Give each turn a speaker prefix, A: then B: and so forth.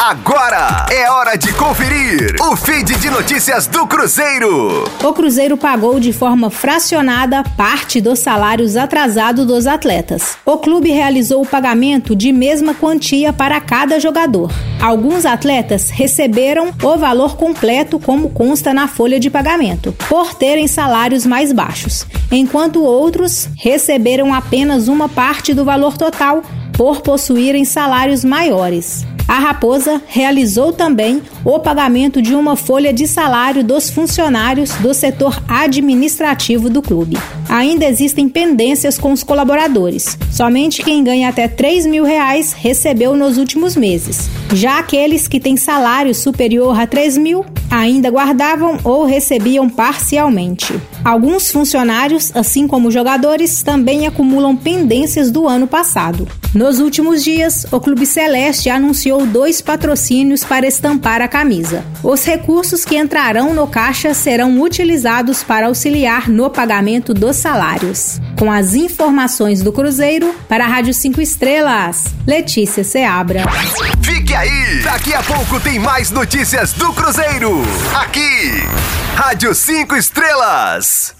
A: Agora é hora de conferir o feed de notícias do Cruzeiro.
B: O Cruzeiro pagou de forma fracionada parte dos salários atrasados dos atletas. O clube realizou o pagamento de mesma quantia para cada jogador. Alguns atletas receberam o valor completo, como consta na folha de pagamento, por terem salários mais baixos, enquanto outros receberam apenas uma parte do valor total por possuírem salários maiores. A Raposa realizou também o pagamento de uma folha de salário dos funcionários do setor administrativo do clube. Ainda existem pendências com os colaboradores. Somente quem ganha até 3 mil reais recebeu nos últimos meses. Já aqueles que têm salário superior a 3 mil ainda guardavam ou recebiam parcialmente. Alguns funcionários, assim como jogadores, também acumulam pendências do ano passado. Nos últimos dias, o Clube Celeste anunciou dois patrocínios para estampar a camisa. Os recursos que entrarão no caixa serão utilizados para auxiliar no pagamento dos salários. Com as informações do Cruzeiro, para a Rádio 5 Estrelas, Letícia Seabra.
A: Fique aí! Daqui a pouco tem mais notícias do Cruzeiro. Aqui, Rádio 5 Estrelas.